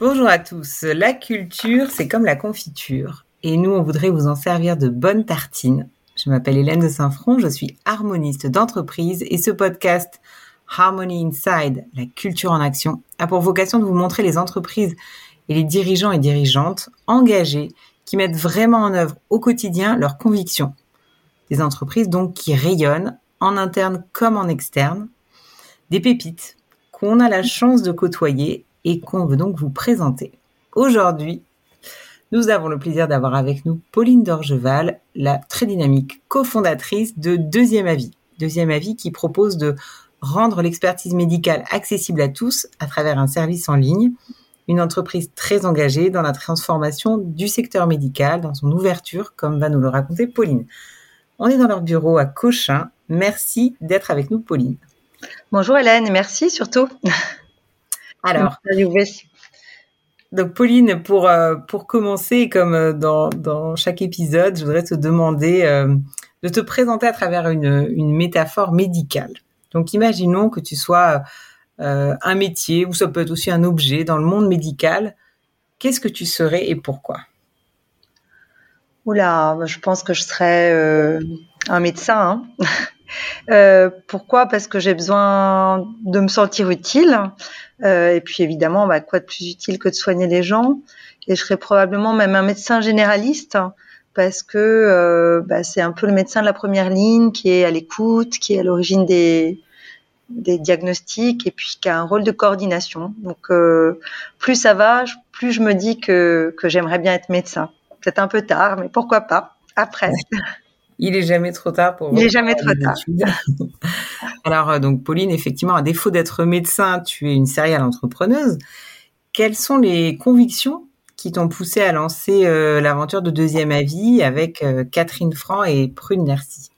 Bonjour à tous. La culture, c'est comme la confiture. Et nous, on voudrait vous en servir de bonnes tartines. Je m'appelle Hélène de Saint-Front, je suis harmoniste d'entreprise et ce podcast Harmony Inside, la culture en action, a pour vocation de vous montrer les entreprises et les dirigeants et dirigeantes engagés qui mettent vraiment en œuvre au quotidien leurs convictions. Des entreprises donc qui rayonnent en interne comme en externe. Des pépites qu'on a la chance de côtoyer et qu'on veut donc vous présenter. Aujourd'hui, nous avons le plaisir d'avoir avec nous Pauline Dorgeval, la très dynamique cofondatrice de Deuxième Avis. Deuxième Avis qui propose de rendre l'expertise médicale accessible à tous à travers un service en ligne. Une entreprise très engagée dans la transformation du secteur médical, dans son ouverture, comme va nous le raconter Pauline. On est dans leur bureau à Cochin. Merci d'être avec nous, Pauline. Bonjour Hélène, merci surtout. Alors, donc Pauline, pour, euh, pour commencer, comme euh, dans, dans chaque épisode, je voudrais te demander euh, de te présenter à travers une, une métaphore médicale. Donc imaginons que tu sois un métier, ou ça peut être aussi un objet dans le monde médical. Qu'est-ce que tu serais et pourquoi? Oula, je pense que je serais un médecin. Hein. Euh, pourquoi? Parce que j'ai besoin de me sentir utile. Euh, et puis évidemment, bah, quoi de plus utile que de soigner les gens? Et je serais probablement même un médecin généraliste parce que euh, bah, c'est un peu le médecin de la première ligne qui est à l'écoute, qui est à l'origine des, diagnostics et puis qui a un rôle de coordination. Donc plus ça va, plus je me dis que, que j'aimerais bien être médecin. C'est un peu tard, mais pourquoi pas? Après. Il est jamais trop tard pour. Il est jamais trop tard. Alors euh, donc Pauline, effectivement, à défaut d'être médecin, tu es une sérielle entrepreneuse. Quelles sont les convictions qui t'ont poussé à lancer euh, l'aventure de Deuxième Avis avec euh, Catherine Franc et Prune Nercy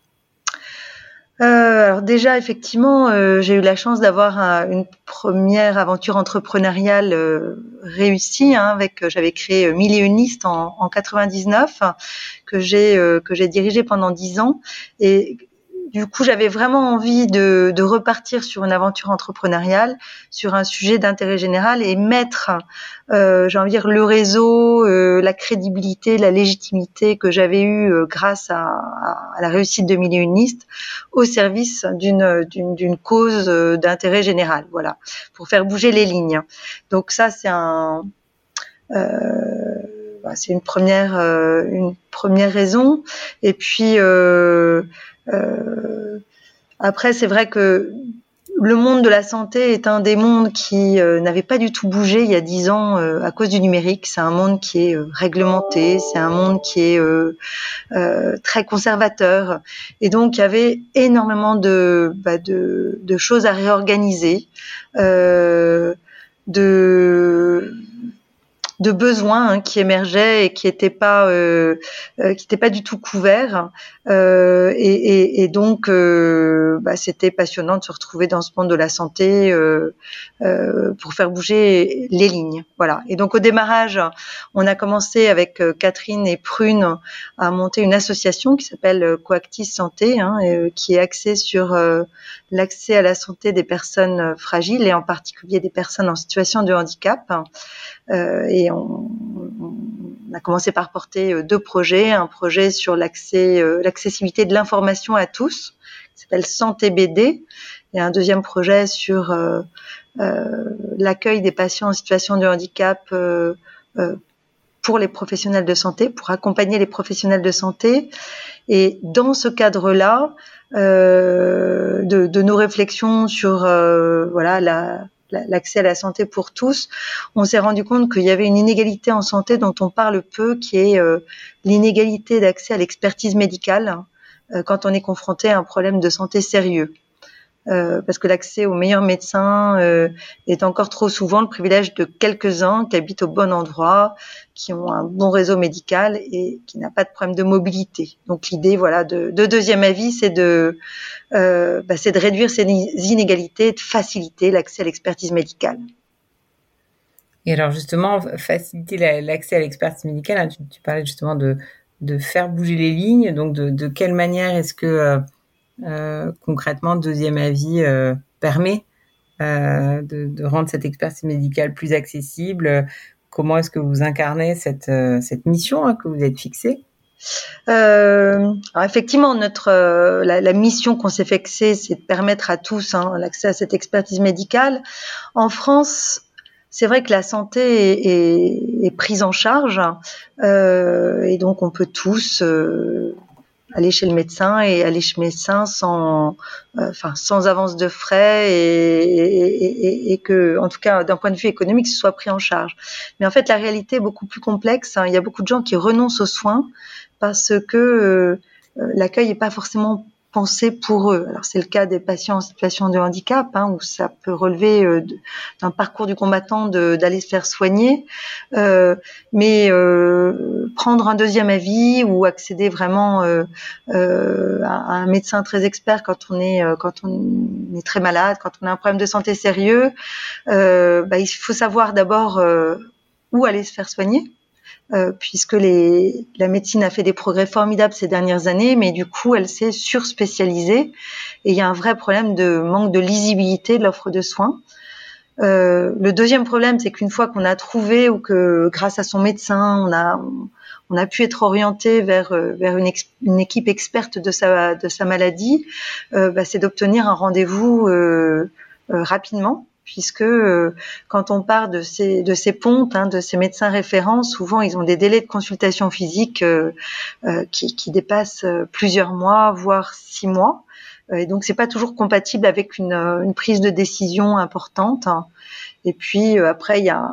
euh, alors déjà, effectivement, euh, j'ai eu la chance d'avoir une première aventure entrepreneuriale euh, réussie. Hein, avec, j'avais créé Millioniste en, en 99 que j'ai que j'ai dirigé pendant dix ans et du coup, j'avais vraiment envie de, de, repartir sur une aventure entrepreneuriale, sur un sujet d'intérêt général et mettre, euh, j'ai envie de dire, le réseau, euh, la crédibilité, la légitimité que j'avais eue euh, grâce à, la réussite de Mille au service d'une cause euh, d'intérêt général. Voilà, pour faire bouger les lignes. Donc ça, c'est un bah, c'est une première une première raison. Et puis euh, euh, après, c'est vrai que le monde de la santé est un des mondes qui euh, n'avait pas du tout bougé il y a dix ans euh, à cause du numérique. C'est un monde qui est réglementé, c'est un monde qui est très conservateur, et donc il y avait énormément de, bah, de, choses à réorganiser, de de besoins hein, qui émergeaient et qui n'étaient pas euh, euh, qui pas du tout couverts. Euh, et, et, et, donc euh, bah, c'était passionnant de se retrouver dans ce monde de la santé pour faire bouger les lignes. Voilà. Et donc au démarrage on a commencé avec Catherine et Prune à monter une association qui s'appelle Coactis Santé hein, qui est axée sur l'accès à la santé des personnes fragiles et en particulier des personnes en situation de handicap et on, a commencé par porter euh, deux projets, un projet sur l'accès, euh, l'accessibilité de l'information à tous, qui s'appelle Santé BD, et un deuxième projet sur euh, l'accueil des patients en situation de handicap pour les professionnels de santé, pour accompagner les professionnels de santé. Et dans ce cadre-là, euh, de, nos réflexions sur euh, voilà la, l'accès à la santé pour tous, on s'est rendu compte qu'il y avait une inégalité en santé dont on parle peu, qui est euh, l'inégalité d'accès à l'expertise médicale euh, quand on est confronté à un problème de santé sérieux. Euh, parce que l'accès aux meilleurs médecins euh, est encore trop souvent le privilège de quelques-uns qui habitent au bon endroit, qui ont un bon réseau médical et qui n'a pas de problème de mobilité. Donc l'idée, voilà, de, de deuxième avis, c'est de, euh, bah, c'est de réduire ces inégalités, de faciliter l'accès à l'expertise médicale. Et alors justement, faciliter l'accès à l'expertise médicale, hein, tu, parlais justement de, de faire bouger les lignes. Donc de quelle manière est-ce que euh, concrètement, deuxième avis euh, permet de, de, rendre cette expertise médicale plus accessible. Comment est-ce que vous incarnez cette, mission hein, que vous êtes fixée? Euh, effectivement, notre euh, la, mission qu'on s'est fixée, c'est de permettre à tous hein, l'accès à cette expertise médicale. En France, c'est vrai que la santé est, prise en charge euh, et donc on peut tous euh, aller chez le médecin et aller chez le médecin sans, euh, enfin, sans avance de frais et, et, et, que, en tout cas, d'un point de vue économique, ce soit pris en charge. Mais en fait, la réalité est beaucoup plus complexe. Hein. Il y a beaucoup de gens qui renoncent aux soins parce que euh, l'accueil n'est pas forcément pensé pour eux. Alors c'est le cas des patients en situation de handicap, hein, où ça peut relever euh, d'un parcours du combattant d'aller se faire soigner, euh, mais euh, prendre un deuxième avis ou accéder vraiment euh, à un médecin très expert quand on est quand on est très malade, quand on a un problème de santé sérieux, bah, il faut savoir d'abord où aller se faire soigner euh, puisque la médecine a fait des progrès formidables ces dernières années, mais du coup, elle s'est surspécialisée et il y a un vrai problème de manque de lisibilité de l'offre de soins. Euh, le deuxième problème, c'est qu'une fois qu'on a trouvé ou que grâce à son médecin, on a pu être orienté vers euh, une, équipe experte de sa maladie, bah, c'est d'obtenir un rendez-vous rapidement puisque euh, quand on part de ces pontes, hein, de ces médecins référents, souvent ils ont des délais de consultation physique euh, euh, qui, dépassent plusieurs mois, voire six mois. Et donc c'est pas toujours compatible avec une, prise de décision importante. Et puis après il y a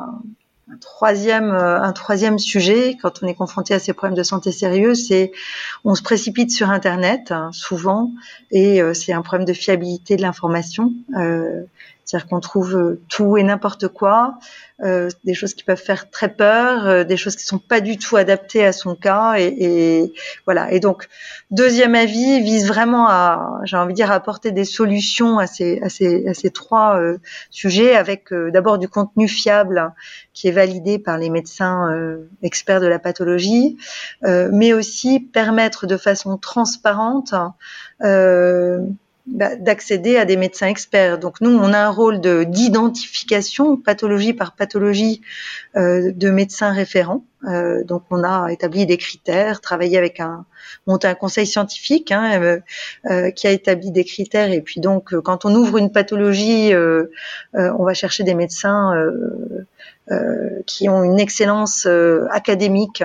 un troisième, sujet quand on est confronté à ces problèmes de santé sérieux, c'est on se précipite sur Internet hein, souvent et c'est un problème de fiabilité de l'information. C'est-à-dire qu'on trouve euh, tout et n'importe quoi, euh, des choses qui peuvent faire très peur, euh, des choses qui sont pas du tout adaptées à son cas, et, voilà. Et donc, deuxième avis vise vraiment à, j'ai envie de dire, apporter des solutions à ces, trois sujets, avec d'abord du contenu fiable qui est validé par les médecins experts de la pathologie, mais aussi permettre de façon transparente d'accéder à des médecins experts. Donc nous, on a un rôle de d'identification pathologie par pathologie euh, de médecins référents. Euh, donc on a établi des critères, travaillé avec un monté un conseil scientifique hein, euh, euh qui a établi des critères. Et puis donc quand on ouvre une pathologie, on va chercher des médecins qui ont une excellence académique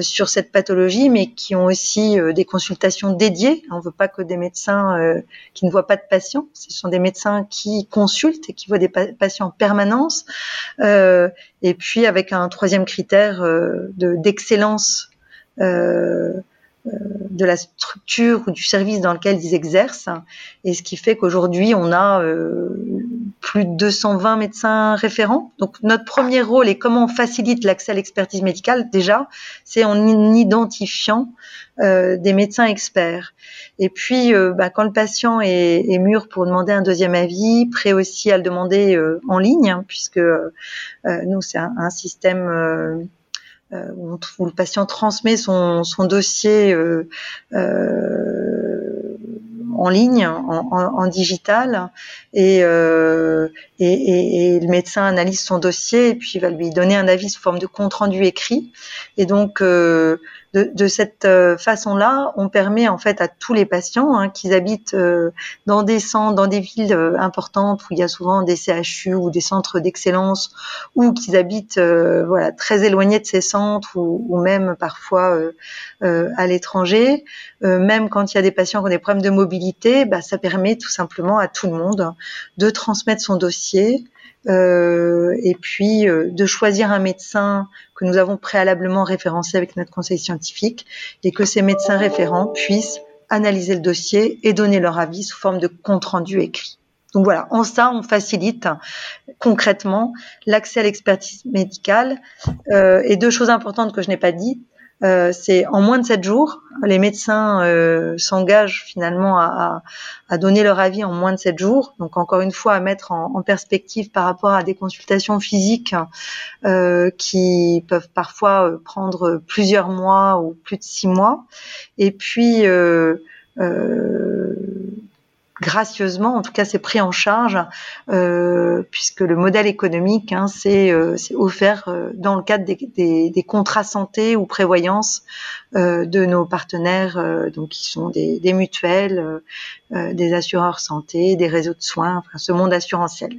sur cette pathologie, mais qui ont aussi des consultations dédiées. On ne veut pas que des médecins qui ne voient pas de patients. Ce sont des médecins qui consultent et qui voient des patients en permanence. et puis avec un troisième critère d'excellence de la structure ou du service dans lequel ils exercent. Et ce qui fait qu'aujourd'hui, on a plus de 220 médecins référents. Donc notre premier rôle et comment on facilite l'accès à l'expertise médicale déjà, c'est en identifiant euh, des médecins experts. Et puis euh, bah, quand le patient est, mûr pour demander un deuxième avis, prêt aussi à le demander euh, en ligne, hein, puisque euh, nous c'est un, système où, où, le patient transmet son, son dossier en ligne, en, en, digital, et, euh, et, et, et, le médecin analyse son dossier et puis il va lui donner un avis sous forme de compte rendu écrit. Et donc euh, de, cette euh, façon-là, on permet en fait à tous les patients hein, qui habitent euh, dans des centres, dans des villes euh, importantes où il y a souvent des CHU ou des centres d'excellence, ou qui habitent voilà très éloignés de ces centres ou, même parfois à l'étranger, même quand il y a des patients qui ont des problèmes de mobilité, bah, ça permet tout simplement à tout le monde de transmettre son dossier et puis euh, de choisir un médecin que nous avons préalablement référencé avec notre conseil scientifique et que ces médecins référents puissent analyser le dossier et donner leur avis sous forme de compte rendu écrit. Donc voilà, en ça, on facilite concrètement l'accès à l'expertise médicale. Euh, et deux choses importantes que je n'ai pas dites, euh, c'est en moins de sept jours. Les médecins euh, s'engagent finalement à, à, donner leur avis en moins de sept jours. Donc encore une fois, à mettre en, en perspective par rapport à des consultations physiques euh, qui peuvent parfois euh, prendre plusieurs mois ou plus de six mois. Et puis gracieusement, en tout cas c'est pris en charge, euh, puisque le modèle économique, hein, c'est euh, offert euh, dans le cadre des, des, des, contrats santé ou prévoyance euh, de nos partenaires, euh, donc qui sont des, des mutuelles, des assureurs santé, des réseaux de soins, enfin, ce monde assurantiel.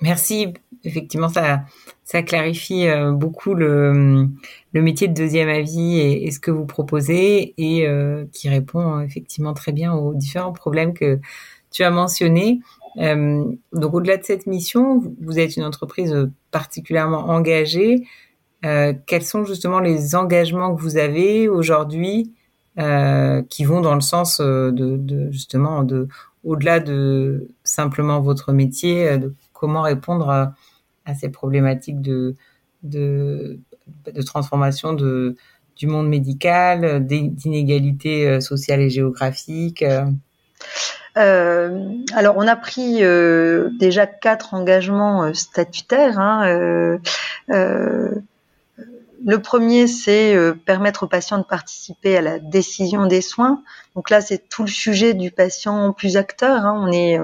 Merci. Effectivement, ça, clarifie euh, beaucoup le, métier de deuxième avis et, ce que vous proposez et euh, qui répond euh, effectivement très bien aux différents problèmes que tu as mentionnés. donc, au-delà de cette mission, vous êtes une entreprise particulièrement engagée. quels sont justement les engagements que vous avez aujourd'hui qui vont dans le sens de, de justement de au-delà de simplement votre métier, de comment répondre à, ces problématiques de, de, transformation de, du monde médical, d'inégalités euh, sociales et géographiques euh. Euh, alors, on a pris déjà quatre engagements statutaires. Hein, le premier, c'est permettre aux patients de participer à la décision des soins. Donc là, c'est tout le sujet du patient plus acteur. Hein. On est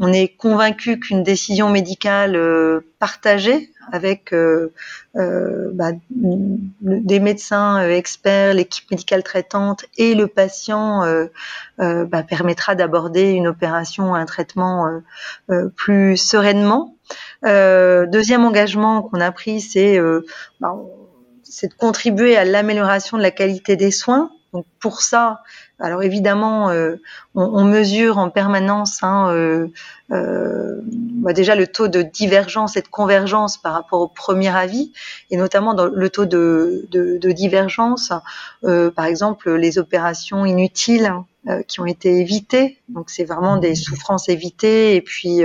on est convaincu qu'une décision médicale euh, partagée avec euh, euh, bah, des médecins experts, l'équipe médicale traitante et le patient bah, permettra d'aborder une opération, un traitement plus sereinement. deuxième engagement qu'on a pris, c'est bah, c'est de contribuer à l'amélioration de la qualité des soins. Pour ça, alors évidemment, euh, on, mesure en permanence hein, euh, euh, bah, déjà le taux de divergence et de convergence par rapport au premier avis, et notamment dans le taux de, divergence, par exemple les opérations inutiles euh, qui ont été évitées. Donc c'est vraiment des souffrances évitées et puis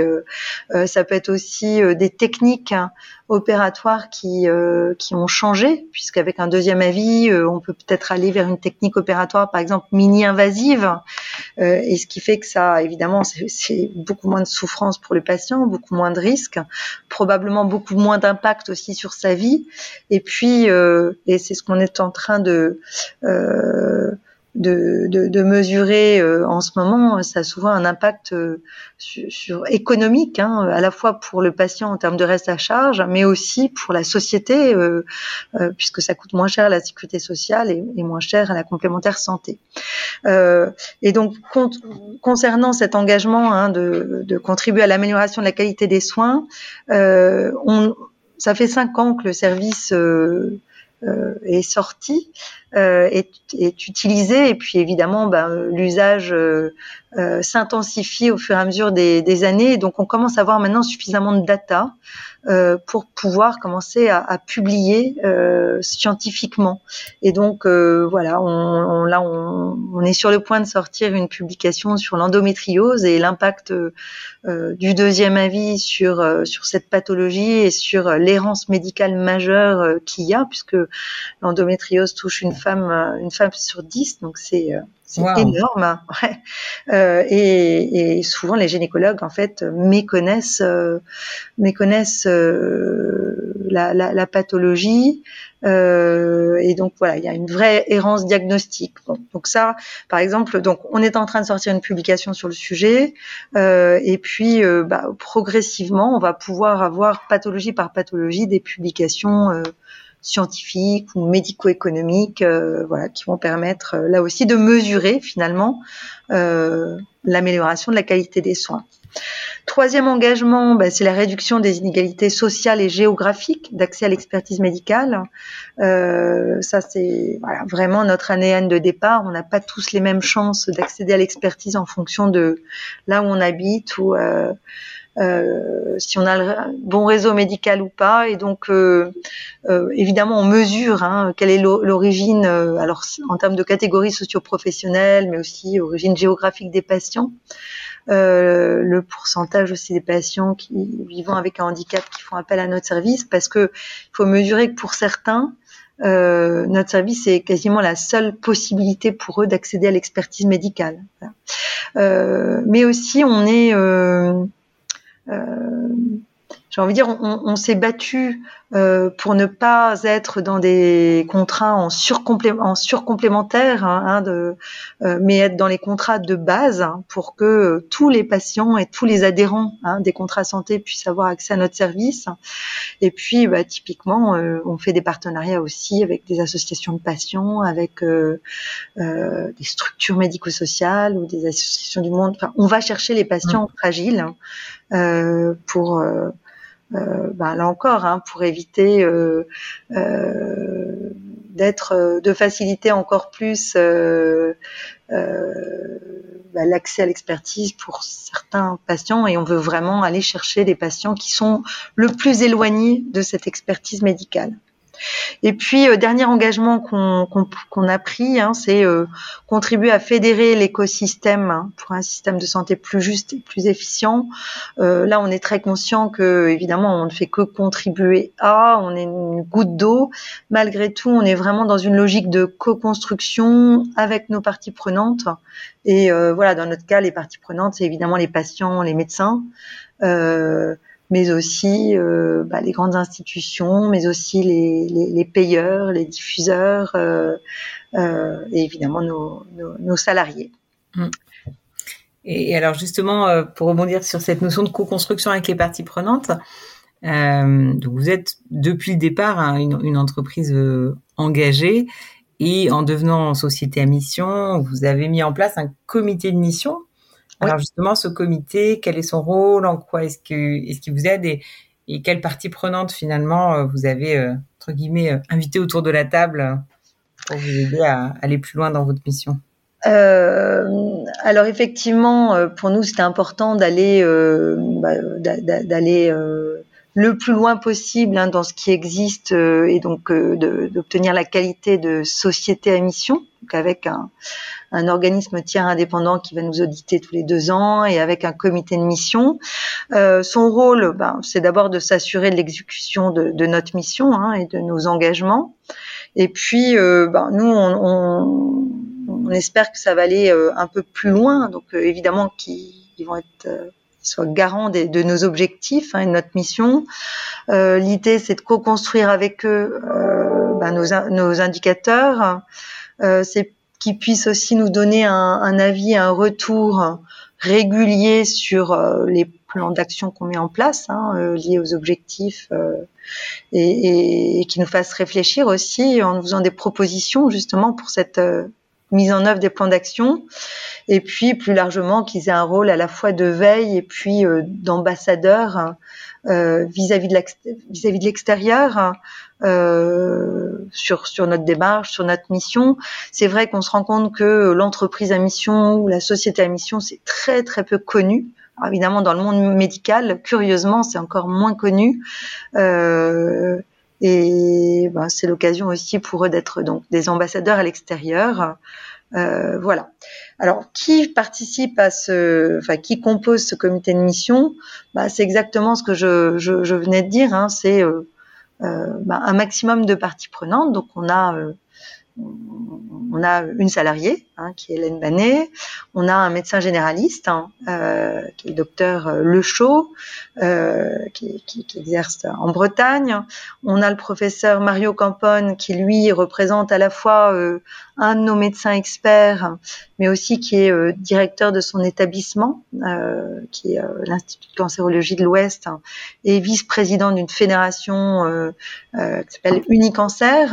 ça peut être aussi des techniques hein, opératoires qui ont changé puisqu'avec un deuxième avis on peut peut-être aller vers une technique opératoire par exemple mini invasive et ce qui fait que ça évidemment c'est beaucoup moins de souffrance pour le patient, beaucoup moins de risques, probablement beaucoup moins d'impact aussi sur sa vie. Et puis et c'est ce qu'on est en train de de, de, de mesurer euh, en ce moment, ça a souvent un impact euh, sur, économique, hein, à la fois pour le patient en termes de reste à charge, mais aussi pour la société, euh, puisque ça coûte moins cher à la sécurité sociale et, moins cher à la complémentaire santé. et donc, concernant cet engagement hein, de, de, contribuer à l'amélioration de la qualité des soins, on, ça fait cinq ans que le service est sorti euh, est, est, utilisé. Et puis évidemment ben, l'usage euh, euh, s'intensifie au fur et à mesure des, des, années. Donc on commence à avoir maintenant suffisamment de data euh, pour pouvoir commencer à, à publier euh, scientifiquement. Et donc voilà on, on, là on, on, est sur le point de sortir une publication sur l'endométriose et l'impact du deuxième avis sur sur cette pathologie et sur l'errance médicale majeure qu'il y a puisque l'endométriose touche une femme, euh, une femme sur dix, donc c'est euh, c'est énorme. Hein. Ouais. Euh, et, et, souvent les gynécologues en fait méconnaissent méconnaissent la, la, la, pathologie. et donc voilà, il y a une vraie errance diagnostique. Bon, donc ça, par exemple, donc on est en train de sortir une publication sur le sujet, et puis bah, progressivement, on va pouvoir avoir pathologie par pathologie des publications scientifiques ou médico-économiques, euh, voilà, qui vont permettre euh, là aussi de mesurer finalement euh, l'amélioration de la qualité des soins. Troisième engagement, bah, c'est la réduction des inégalités sociales et géographiques d'accès à l'expertise médicale. Euh, ça, c'est voilà, vraiment notre ADN de départ. On n'a pas tous les mêmes chances d'accéder à l'expertise en fonction de là où on habite ou euh, si on a le bon réseau médical ou pas. Et donc, euh, euh, évidemment, on mesure hein, quelle est l'origine, alors en termes de catégories socio-professionnelles, mais aussi origine géographique des patients. Euh, le pourcentage aussi des patients qui vivant avec un handicap qui font appel à notre service parce que il faut mesurer que pour certains euh, notre service est quasiment la seule possibilité pour eux d'accéder à l'expertise médicale. Euh, mais aussi on est euh, j'ai envie de dire, on, on s'est battu euh, pour ne pas être dans des contrats en, surcomplé en surcomplémentaire, hein, hein, de, euh, mais être dans les contrats de base hein, pour que tous les patients et tous les adhérents hein, des contrats santé puissent avoir accès à notre service. Et puis, bah, typiquement, euh, on fait des partenariats aussi avec des associations de patients, avec euh, euh, des structures médico-sociales ou des associations du monde. Enfin, on va chercher les patients mmh. fragiles pour euh, bah, là encore, hein, pour éviter euh, euh, d'être, de faciliter encore plus bah, l'accès à l'expertise pour certains patients et on veut vraiment aller chercher les patients qui sont le plus éloignés de cette expertise médicale. Et puis, euh, dernier engagement qu'on a pris, hein, c'est euh, contribuer à fédérer l'écosystème hein, pour un système de santé plus juste et plus efficient. Euh, là, on est très conscient que, évidemment, on ne fait que contribuer à, on est une goutte d'eau. Malgré tout, on est vraiment dans une logique de co-construction avec nos parties prenantes. Et voilà, dans notre cas, les parties prenantes, c'est évidemment les patients, les médecins. Euh, mais aussi euh, bah, les grandes institutions, mais aussi les, payeurs, les diffuseurs euh, euh, et évidemment nos, salariés. Mmh. Et, alors justement, pour rebondir sur cette notion de co-construction avec les parties prenantes, vous êtes depuis le départ hein, une, entreprise engagée et en devenant société à mission, vous avez mis en place un comité de mission alors justement, ce comité, quel est son rôle, en quoi est-ce qu'il vous aide et, et quelle partie prenante finalement euh, vous avez euh, entre guillemets euh, invité autour de la table pour vous aider à aller plus loin dans votre mission? Euh, alors effectivement, pour nous, c'était important d'aller euh, bah, d'aller euh, le plus loin possible hein, dans ce qui existe et donc d'obtenir la qualité de société à mission, donc avec un, un organisme tiers indépendant qui va nous auditer tous les deux ans et avec un comité de mission. Euh, son rôle, ben, c'est d'abord de s'assurer de l'exécution de, de, notre mission hein, et de nos engagements. Et puis, euh, ben, nous, on, on, on, espère que ça va aller euh, un peu plus loin. Donc, euh, évidemment, qu'ils vont être euh, soient garants de, de, nos objectifs hein, et de notre mission. Euh, L'idée, c'est de co-construire avec eux euh, ben, nos, nos, indicateurs. Euh, c'est qui puisse aussi nous donner un, avis, un retour régulier sur euh, les plans d'action qu'on met en place, hein, euh, liés aux objectifs, euh, et, qui nous fasse réfléchir aussi en nous faisant des propositions justement pour cette mise en œuvre des plans d'action, et puis plus largement qu'ils aient un rôle à la fois de veille et puis euh, d'ambassadeur vis-à-vis de l'extérieur euh, sur sur notre démarche, sur notre mission. C'est vrai qu'on se rend compte que l'entreprise à mission ou la société à mission c'est très très peu connu. Alors évidemment, dans le monde médical, curieusement, c'est encore moins connu. Euh, et ben, c'est l'occasion aussi pour eux d'être donc des ambassadeurs à l'extérieur. Euh, voilà. Alors, qui participe à ce, enfin, qui compose ce comité de mission? Bah, C'est exactement ce que je, je, venais de dire. Hein, c'est euh, euh, bah, un maximum de parties prenantes. Donc on a on a une salariée hein, qui est Hélène Banet, on a un médecin généraliste hein, euh, qui est le docteur euh, Le euh, qui, qui, qui, exerce en Bretagne, on a le professeur Mario Campone qui lui représente à la fois euh, un de nos médecins experts, mais aussi qui est euh, directeur de son établissement, euh, qui est l'Institut de cancérologie de l'Ouest, hein, et vice-président d'une fédération qui s'appelle Unicancer.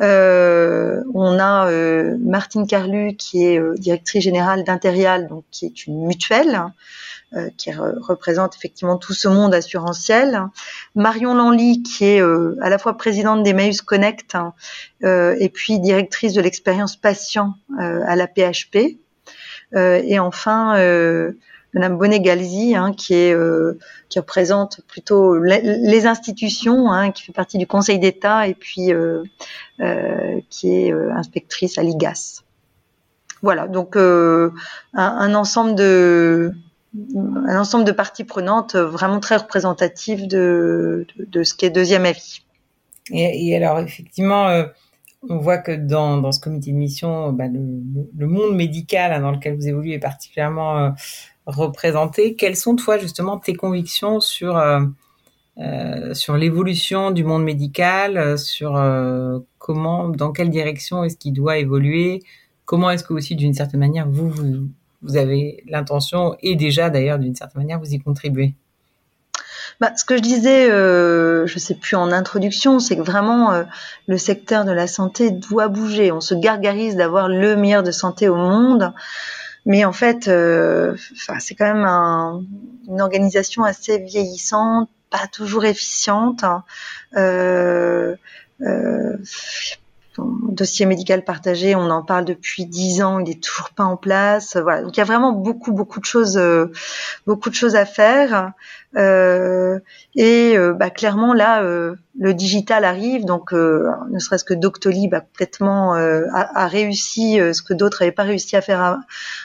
Euh, on a euh, Martine Carlu qui est euh, directrice générale d'Interial, donc qui est une mutuelle euh, qui représente effectivement tout ce monde assurantiel. Marion Lanly qui est à la fois présidente d'Emmaüs Connect hein, et puis directrice de l'expérience patient à la PHP. et enfin Madame Bonnet-Galzi, hein, euh, qui représente plutôt les, institutions, hein, qui fait partie du Conseil d'État et puis euh, euh, qui est inspectrice à l'IGAS. Voilà, donc un, ensemble de parties prenantes vraiment très représentatives de, ce qu'est deuxième avis. Et, alors effectivement on voit que dans, ce comité de mission, bah, le, monde médical hein, dans lequel vous évoluez est particulièrement représenter. Quelles sont, toi, justement, tes convictions sur, euh, sur l'évolution du monde médical, sur comment, dans quelle direction est-ce qu'il doit évoluer, comment est-ce que aussi d'une certaine manière vous, vous, avez l'intention et déjà d'ailleurs d'une certaine manière vous y contribuez? Bah, ce que je disais, euh, je sais plus en introduction, c'est que vraiment euh, le secteur de la santé doit bouger. On se gargarise d'avoir le meilleur de santé au monde, mais en fait, euh, c'est quand même un, une organisation assez vieillissante, pas toujours efficiente. Hein. Euh, euh, dossier médical partagé, on en parle depuis dix ans, il est toujours pas en place. Voilà, donc il y a vraiment beaucoup beaucoup de choses, euh, beaucoup de choses à faire. Euh, et euh, bah, clairement là, le digital arrive, donc ne serait-ce que Doctolib a complètement a, réussi ce que d'autres n'avaient pas réussi à faire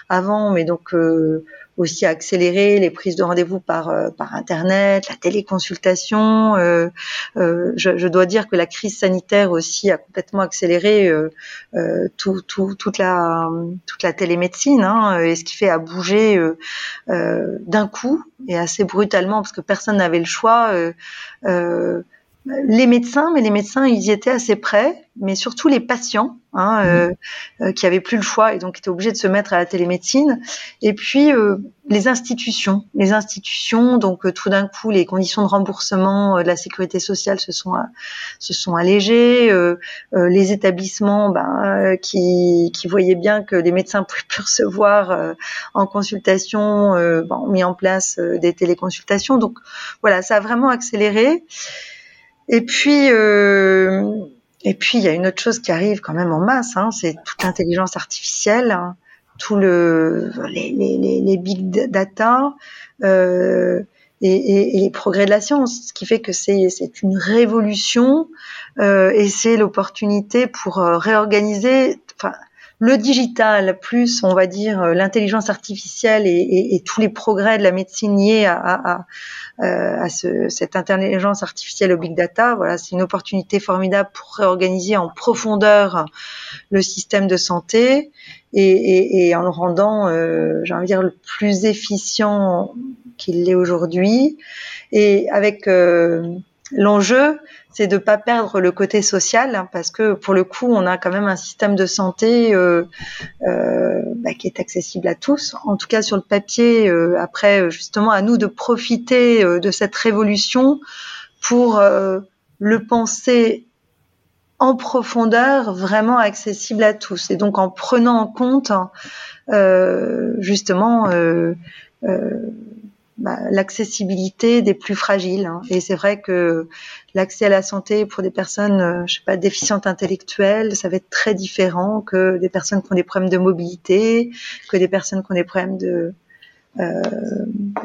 avant, mais donc aussi accélérer les prises de rendez-vous par euh, par internet, la téléconsultation. Euh, euh, je, je, dois dire que la crise sanitaire aussi a complètement accéléré euh, euh tout, tout, toute la toute la télémédecine hein, et ce qui fait à bouger d'un coup et assez brutalement parce que personne n'avait le choix. Les médecins, mais les médecins, ils y étaient assez près mais surtout les patients hein, euh, euh, qui avaient plus le choix et donc étaient obligés de se mettre à la télémédecine. Et puis euh, les institutions, les institutions, donc tout d'un coup les conditions de remboursement de la sécurité sociale se sont se sont allégées. les établissements, ben, qui, qui voyaient bien que les médecins pouvaient plus recevoir en consultation, ben, ont mis en place des téléconsultations. Donc voilà, ça a vraiment accéléré. Et puis et puis, il y a une autre chose qui arrive quand même en masse, hein, c'est toute l'intelligence artificielle, hein, tout le, les, les, les big data euh, et, et, et, les progrès de la science, ce qui fait que c'est une révolution euh, et c'est l'opportunité pour euh, réorganiser. Enfin, le digital plus, on va dire, euh, l'intelligence artificielle et, tous les progrès de la médecine liés à, ce, cette intelligence artificielle au big data, voilà, c'est une opportunité formidable pour réorganiser en profondeur le système de santé et, en le rendant, euh, j'ai envie de dire, le plus efficient qu'il l'est aujourd'hui. Et avec euh, l'enjeu, c'est de pas perdre le côté social hein, parce que pour le coup on a quand même un système de santé euh, euh, bah, qui est accessible à tous. En tout cas sur le papier euh, après justement à nous de profiter de cette révolution pour le penser en profondeur vraiment accessible à tous. Et donc en prenant en compte justement bah, l'accessibilité des plus fragiles. Hein. Et c'est vrai que l'accès à la santé pour des personnes, euh, je sais pas, déficientes intellectuelles, ça va être très différent que des personnes qui ont des problèmes de mobilité, que des personnes qui ont des problèmes de euh,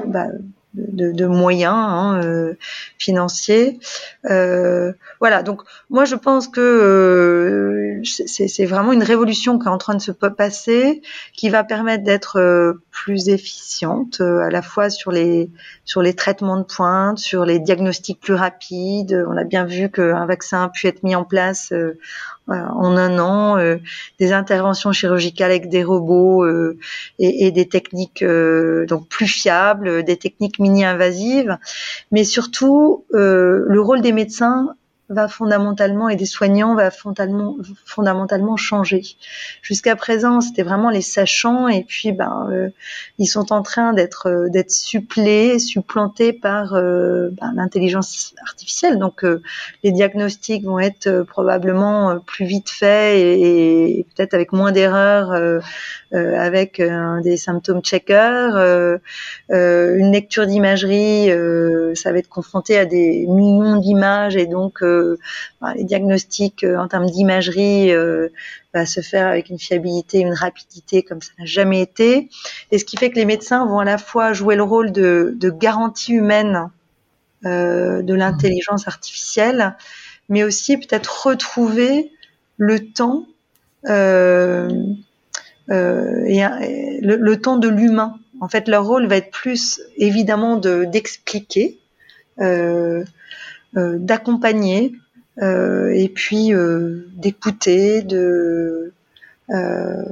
bah, de, de, moyens hein, euh, financiers. Euh, voilà, donc moi je pense que euh, c'est vraiment une révolution qui est en train de se passer, qui va permettre d'être euh, plus efficiente à la fois sur les sur les traitements de pointe, sur les diagnostics plus rapides. On a bien vu qu'un vaccin a pu être mis en place en un an, euh, des interventions chirurgicales avec des robots euh, et, des techniques euh, donc plus fiables, des techniques mini-invasives, mais surtout le rôle des médecins va fondamentalement et des soignants va fondamentalement, fondamentalement changer. Jusqu'à présent, c'était vraiment les sachants et puis ben euh, ils sont en train d'être euh, d'être supplés, supplantés par euh, ben, l'intelligence artificielle. Donc les diagnostics vont être probablement plus vite faits et, et peut-être avec moins d'erreurs avec des symptômes checkers, une lecture d'imagerie, ça va être confronté à des millions d'images et donc bah, les diagnostics euh, en termes d'imagerie euh, va se faire avec une fiabilité, une rapidité comme ça n'a jamais été. Et ce qui fait que les médecins vont à la fois jouer le rôle de, garantie humaine euh, de l'intelligence artificielle, mais aussi peut-être retrouver le temps le, temps de l'humain. En fait, leur rôle va être plus évidemment de d'expliquer, d'accompagner, euh, et puis euh, d'écouter, de euh,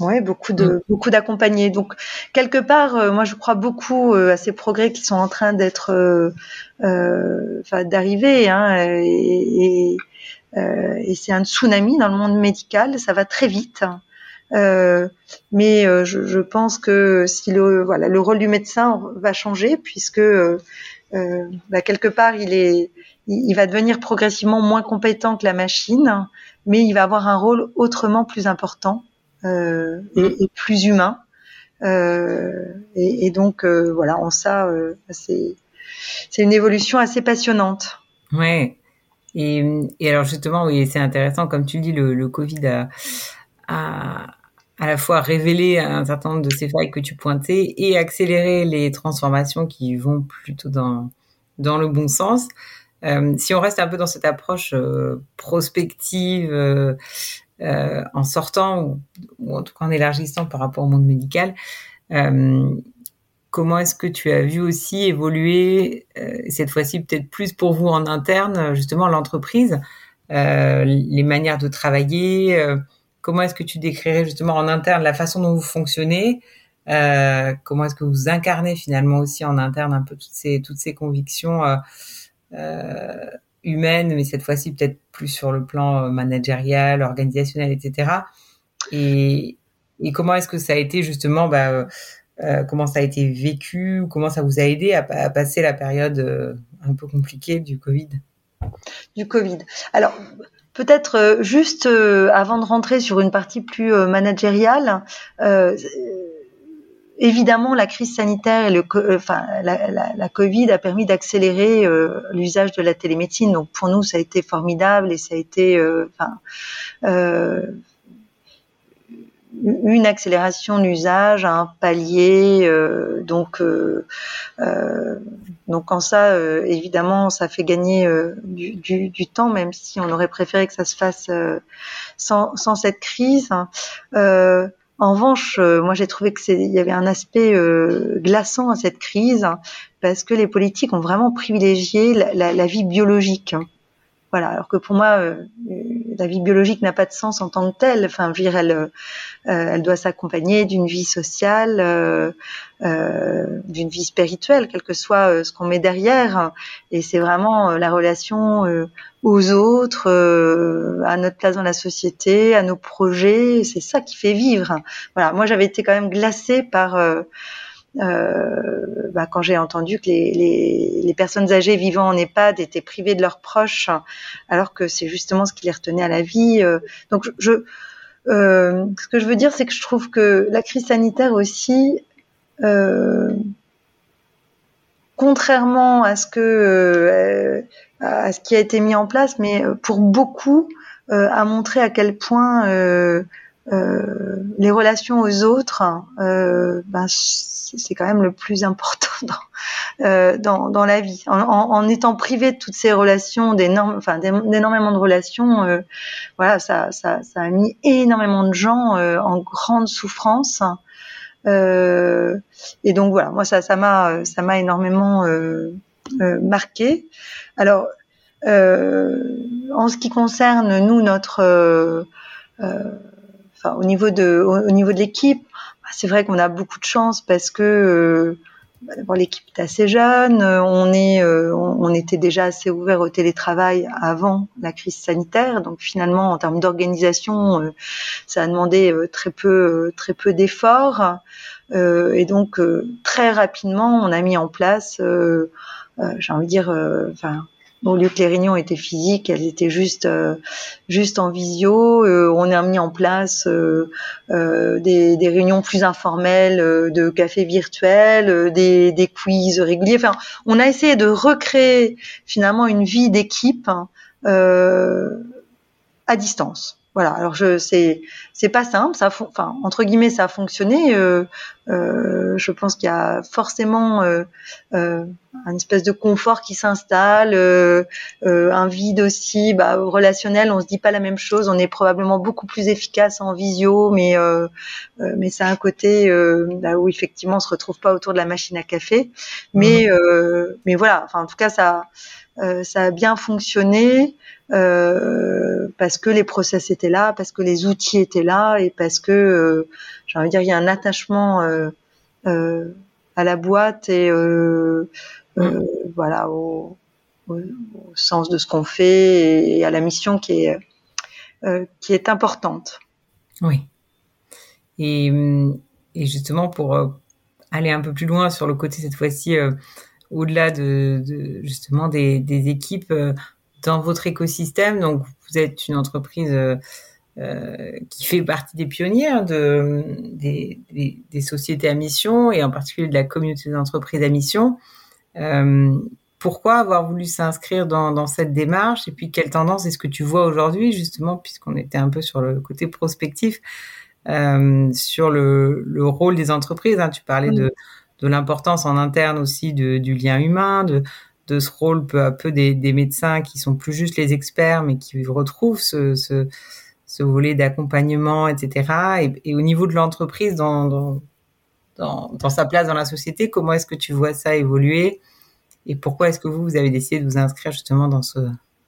Oui, beaucoup de mm. beaucoup d'accompagnés. Donc quelque part, euh, moi je crois beaucoup euh, à ces progrès qui sont en train d'être, euh, d'arriver. Hein, et, et c'est un tsunami dans le monde médical. Ça va très vite. mais je, je, pense que si le voilà le rôle du médecin va changer puisque bah, quelque part il est il, il va devenir progressivement moins compétent que la machine, mais il va avoir un rôle autrement plus important euh, et, mm. et, plus humain. Euh, et, et, donc euh, voilà, en ça, euh, c'est c'est une évolution assez passionnante. Ouais. Et, et alors justement, oui, c'est intéressant, comme tu le dis, le, le Covid a, a, à la fois révélé un certain nombre de ces failles que tu pointais et accéléré les transformations qui vont plutôt dans dans le bon sens. Euh, si on reste un peu dans cette approche euh, prospective, euh, en sortant ou, en tout cas en élargissant par rapport au monde médical, comment est-ce que tu as vu aussi évoluer cette fois-ci peut-être plus pour vous en interne justement l'entreprise, les manières de travailler Comment est-ce que tu décrirais justement en interne la façon dont vous fonctionnez Comment est-ce que vous incarnez finalement aussi en interne un peu toutes ces toutes ces convictions euh, humaine, mais cette fois-ci peut-être plus sur le plan euh, managérial, organisationnel, etc. Et, comment est-ce que ça a été justement, bah, euh, comment ça a été vécu, comment ça vous a aidé à, à passer la période un peu compliquée du Covid? Du Covid. Alors, peut-être juste avant de rentrer sur une partie plus managériale, évidemment, la crise sanitaire et le, euh, enfin, la, la, la Covid a permis d'accélérer euh, l'usage de la télémédecine. Donc pour nous, ça a été formidable et ça a été, euh, enfin, euh, une accélération d'usage, un palier. donc, donc en ça, évidemment, ça fait gagner du, du, du, temps, même si on aurait préféré que ça se fasse sans, cette crise. En revanche, euh, moi j'ai trouvé que il y avait un aspect euh, glaçant à cette crise parce que les politiques ont vraiment privilégié la, vie biologique. Voilà, alors que pour moi, euh, la vie biologique n'a pas de sens en tant que telle. Enfin, je dire, elle, elle doit s'accompagner d'une vie sociale, d'une vie spirituelle, quel que soit ce qu'on met derrière. Et c'est vraiment la relation aux autres, euh, à notre place dans la société, à nos projets. C'est ça qui fait vivre. Voilà. Moi, j'avais été quand même glacée par euh, euh, bah, quand j'ai entendu que les, personnes âgées vivant en EHPAD étaient privées de leurs proches, alors que c'est justement ce qui les retenait à la vie. donc, je, ce que je veux dire, c'est que je trouve que la crise sanitaire aussi contrairement à ce euh, qui a été mis en place, mais euh, pour beaucoup euh, a montré à quel point euh, euh, les relations aux autres, ben, c'est quand même le plus important dans, dans, dans, la vie. En, en, étant privé de toutes ces relations, d'énormes, enfin d'énormément de relations, voilà, ça, ça, ça, a mis énormément de gens en grande souffrance. Euh, et donc voilà, moi ça, ça m'a, ça m'a énormément euh, euh, marqué. Alors, en ce qui concerne nous notre, au niveau de, au, niveau de l'équipe, bah, c'est vrai qu'on a beaucoup de chance parce que bah, d'abord l'équipe est assez jeune, on est, on, était déjà assez ouvert au télétravail avant la crise sanitaire, donc finalement en termes d'organisation, ça a demandé très peu, très peu d'efforts. Euh, et donc euh, très rapidement, on a mis en place, euh, j'ai envie de dire, enfin au lieu que les réunions étaient physiques, elles étaient juste juste en visio. on a mis en place des, des, réunions plus informelles, de cafés virtuels, des, des, quiz réguliers. Enfin, on a essayé de recréer finalement une vie d'équipe hein, à distance. Voilà. Alors je c'est c'est pas simple. Ça, enfin entre guillemets, ça a fonctionné. Euh, euh, je pense qu'il y a forcément euh, euh, un espèce de confort qui s'installe, euh, euh, un vide aussi bah, relationnel. On se dit pas la même chose. On est probablement beaucoup plus efficace en visio, mais mais c'est un côté bah, où effectivement on se retrouve pas autour de la machine à café. Mais mmh. mais voilà. Enfin en tout cas ça ça a bien fonctionné parce que les process étaient là, parce que les outils étaient là et parce que j'ai envie de dire il y a un attachement à la boîte et voilà au, sens de ce qu'on fait et à la mission qui est qui est importante. Oui. Et, et justement, pour euh, aller un peu plus loin sur le côté, cette fois-ci, euh, au-delà de, de, justement des, des équipes euh, dans votre écosystème, donc vous êtes une entreprise qui fait partie des pionnières de, des, des, des, sociétés à mission et en particulier de la communauté d'entreprises à mission. pourquoi avoir voulu s'inscrire dans, dans, cette démarche? Et puis quelle tendance est-ce que tu vois aujourd'hui justement puisqu'on était un peu sur le côté prospectif euh, sur le, le, rôle des entreprises. Hein? Tu parlais de, de l'importance en interne aussi de, du lien humain, de, de ce rôle peu à peu des, médecins qui sont plus juste les experts, mais qui retrouvent ce, ce, ce volet d'accompagnement, etc. Et, au niveau de l'entreprise, dans, dans, dans, sa place dans la société, comment est-ce que tu vois ça évoluer Et pourquoi est-ce que vous, vous avez décidé de vous inscrire justement dans ce,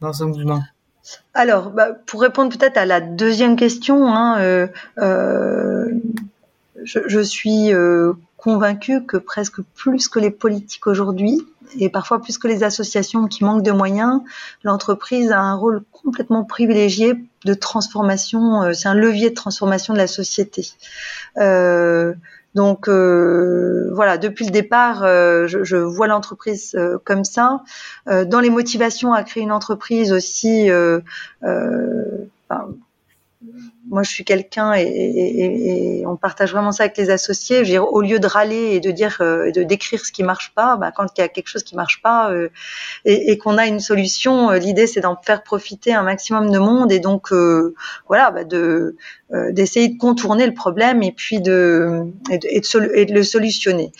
dans ce mouvement? Alors, bah, pour répondre peut-être à la deuxième question, hein, euh, euh, je, je, suis euh, convaincue que presque plus que les politiques aujourd'hui, et parfois plus que les associations qui manquent de moyens, l'entreprise a un rôle complètement privilégié de transformation, euh, c'est un levier de transformation de la société. Euh, donc euh, voilà, depuis le départ, je, vois l'entreprise comme ça. Dans les motivations à créer une entreprise aussi, moi je suis quelqu'un et, et, et, on partage vraiment ça avec les associés. Je veux dire, au lieu de râler et de dire euh, de décrire ce qui marche pas, bah, quand il y a quelque chose qui marche pas euh, et, et qu'on a une solution, euh, l'idée c'est d'en faire profiter un maximum de monde et donc voilà, bah, de d'essayer de contourner le problème et puis de, et de le solutionner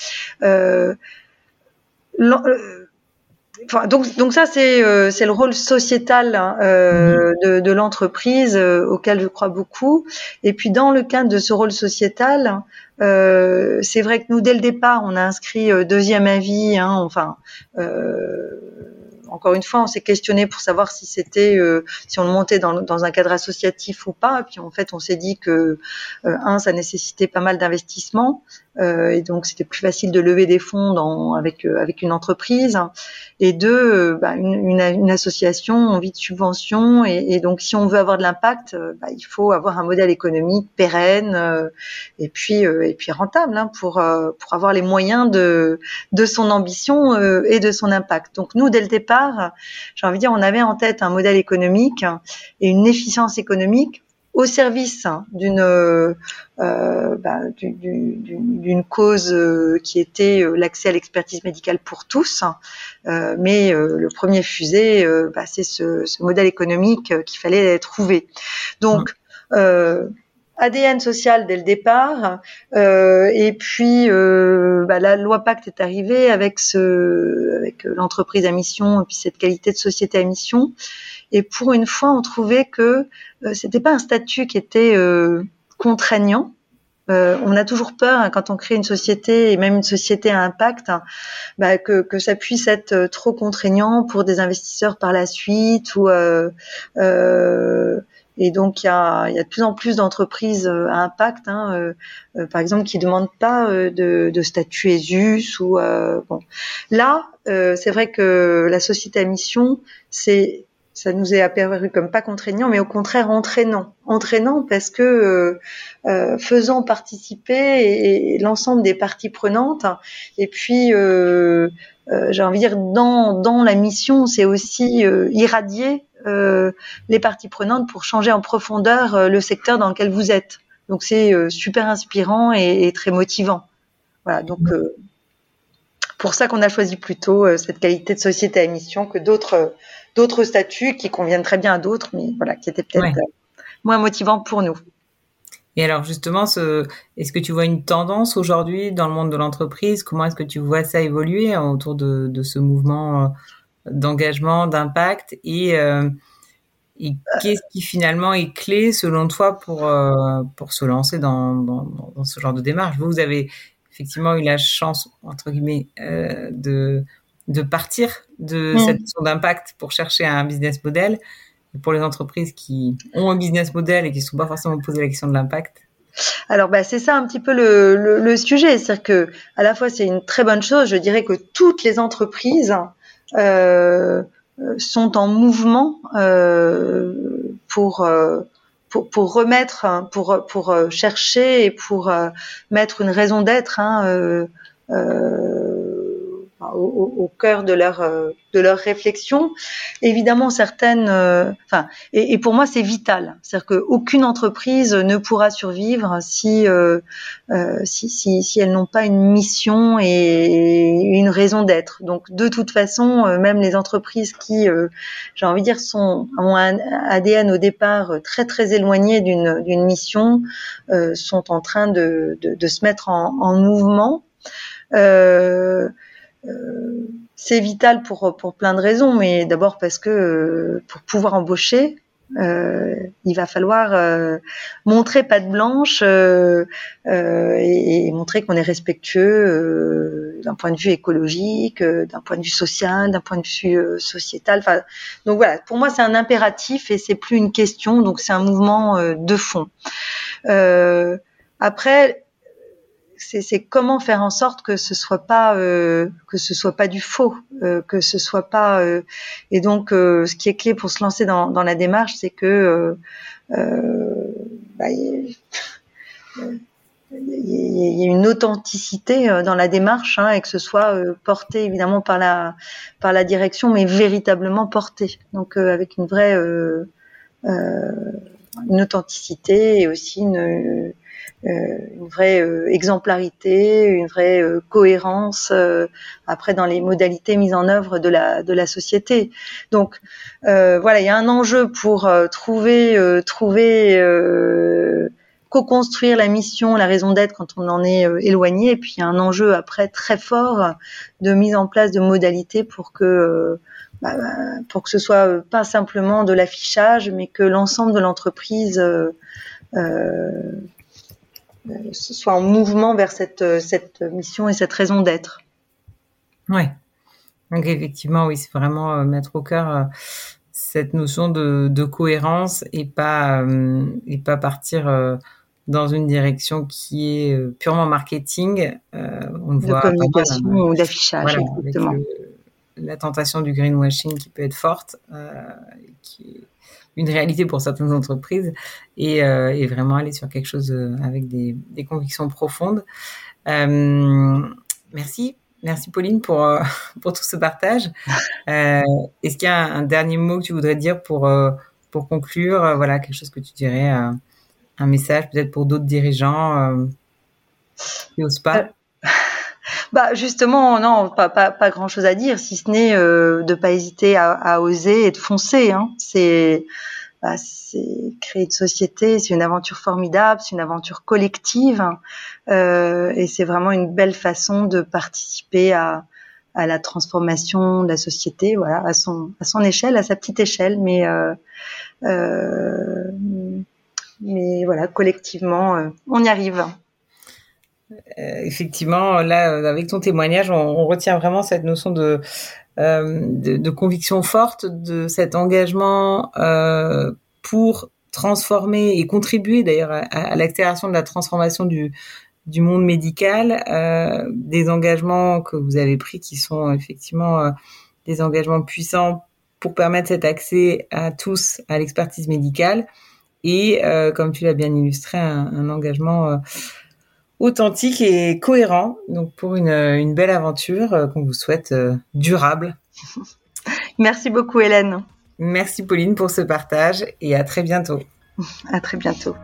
donc, donc ça c'est euh, c'est le rôle sociétal hein, euh, mmh. de, de l'entreprise euh, auquel je crois beaucoup. Et puis dans le cadre de ce rôle sociétal, euh, c'est vrai que nous dès le départ on a inscrit euh, deuxième avis, hein, enfin encore une fois, on s'est questionné pour savoir si c'était, euh, si on le montait dans, un cadre associatif ou pas. Puis en fait, on s'est dit que euh, un, ça nécessitait pas mal d'investissement, euh, et donc c'était plus facile de lever des fonds avec avec une entreprise. Et deux, bah, une, association, on vit de subventions, et, et, donc si on veut avoir de l'impact, bah, il faut avoir un modèle économique pérenne et puis et puis rentable hein, pour pour avoir les moyens de de son ambition et de son impact. Donc nous, dès le départ j'ai envie de dire, on avait en tête un modèle économique et une efficience économique au service d'une euh, bah, d'une cause euh, qui était euh, l'accès à l'expertise médicale pour tous. Euh, mais le premier fusée, bah, c'est ce, ce, modèle économique qu'il fallait trouver. Donc, ADN social dès le départ. Euh, et puis euh, bah, la loi Pacte est arrivée avec avec l'entreprise à mission et puis cette qualité de société à mission. Et pour une fois, on trouvait que euh, c'était pas un statut qui était euh, contraignant. Euh, on a toujours peur hein, quand on crée une société et même une société à impact hein, bah, que, que, ça puisse être euh, trop contraignant pour des investisseurs par la suite ou euh, et donc, il y a, y a, de plus en plus d'entreprises euh, à impact, hein, euh, euh, par exemple, qui demandent pas de, de statut ESUS ou bon. Là, c'est vrai que la société à mission, c'est ça nous est apparu comme pas contraignant, mais au contraire entraînant. Entraînant parce que euh, faisant participer l'ensemble des parties prenantes, et puis euh, euh, j'ai envie de dire dans, dans la mission, c'est aussi irradier euh, les parties prenantes pour changer en profondeur euh, le secteur dans lequel vous êtes. Donc c'est euh, super inspirant et, et, très motivant. Voilà, donc pour ça qu'on a choisi plutôt cette qualité de société à émission que d'autres d'autres statuts qui conviennent très bien à d'autres, mais voilà, qui étaient peut-être ouais. moins motivants pour nous. Et alors justement, ce, est-ce que tu vois une tendance aujourd'hui dans le monde de l'entreprise? Comment est-ce que tu vois ça évoluer autour de, de ce mouvement d'engagement, d'impact et, euh, et qu'est-ce qui finalement est clé selon toi pour, euh, pour se lancer dans, dans, dans, ce genre de démarche? Vous, vous avez effectivement eu la chance, entre guillemets, euh, de, de partir de mm. cette notion d'impact pour chercher un business model. pour les entreprises qui ont un business model et qui ne sont pas forcément posées la question de l'impact, alors bah, c'est ça un petit peu le, le, sujet, c'est-à-dire que à la fois c'est une très bonne chose. Je dirais que toutes les entreprises sont en mouvement euh, pour, euh, pour, pour remettre, pour pour chercher et pour mettre une raison d'être. Hein, euh, au, cœur de leur euh, de leur réflexion. Évidemment, certaines, euh, et, pour moi, c'est vital. C'est-à-dire qu'aucune entreprise ne pourra survivre si euh, si, si, si, elles n'ont pas une mission et une raison d'être. Donc, de toute façon, même les entreprises qui, j'ai envie de dire, sont ont un ADN au départ très très éloigné d'une d'une mission, sont en train de, de, se mettre en, en mouvement. C'est vital pour pour plein de raisons, mais d'abord parce que euh, pour pouvoir embaucher, euh, il va falloir euh, montrer patte blanche euh, et, et, montrer qu'on est respectueux d'un point de vue écologique, d'un point de vue social, d'un point de vue sociétal. Enfin, donc voilà, pour moi c'est un impératif et c'est plus une question, donc c'est un mouvement de fond. après, c'est comment faire en sorte que ce soit pas euh, que ce soit pas du faux, euh, que ce soit pas euh, et donc ce qui est clé pour se lancer dans, dans la démarche, c'est que bah, il y, a une authenticité dans la démarche hein, et que ce soit porté évidemment par la par la direction, mais véritablement porté. Donc avec une vraie une authenticité et aussi une euh, une vraie euh, exemplarité, une vraie euh, cohérence après dans les modalités mises en œuvre de la de la société. Donc voilà, il y a un enjeu pour trouver trouver co-construire la mission, la raison d'être quand on en est éloigné, et puis il y a un enjeu après très fort de mise en place de modalités pour que bah, pour que ce soit pas simplement de l'affichage, mais que l'ensemble de l'entreprise euh, soit en mouvement vers cette, euh, cette mission et cette raison d'être. Oui. Donc effectivement, oui, c'est vraiment euh, mettre au cœur euh, cette notion de, de cohérence et pas et pas partir dans une direction qui est purement marketing. on le de voit communication pas ou d'affichage, exactement. la tentation du greenwashing qui peut être forte, qui une réalité pour certaines entreprises et, euh, et vraiment aller sur quelque chose euh, avec des, des convictions profondes. Euh, merci. Merci Pauline pour, euh, pour tout ce partage. Euh, Est-ce qu'il y a un, dernier mot que tu voudrais dire pour, pour conclure Voilà, quelque chose que tu dirais, un message peut-être pour d'autres dirigeants qui n'osent pas? Bah justement, non, pas, pas, pas grand chose à dire, si ce n'est euh, de pas hésiter à, à, oser et de foncer. Hein. C'est bah, c'est créer une société, c'est une aventure formidable, c'est une aventure collective, euh, et c'est vraiment une belle façon de participer à, à la transformation de la société, voilà, à son à son échelle, à sa petite échelle, mais euh, euh, mais voilà, collectivement, euh, on y arrive. Euh, effectivement, là, euh, avec ton témoignage, on, retient vraiment cette notion de, euh, de, conviction forte, de cet engagement pour transformer et contribuer d'ailleurs à, l'accélération de la transformation du, du monde médical, des engagements que vous avez pris qui sont effectivement des engagements puissants pour permettre cet accès à tous à l'expertise médicale et, comme tu l'as bien illustré, un, un engagement authentique et cohérent, donc pour une, belle aventure euh, qu'on vous souhaite euh, durable. Merci beaucoup Hélène. Merci Pauline pour ce partage et à très bientôt. à très bientôt.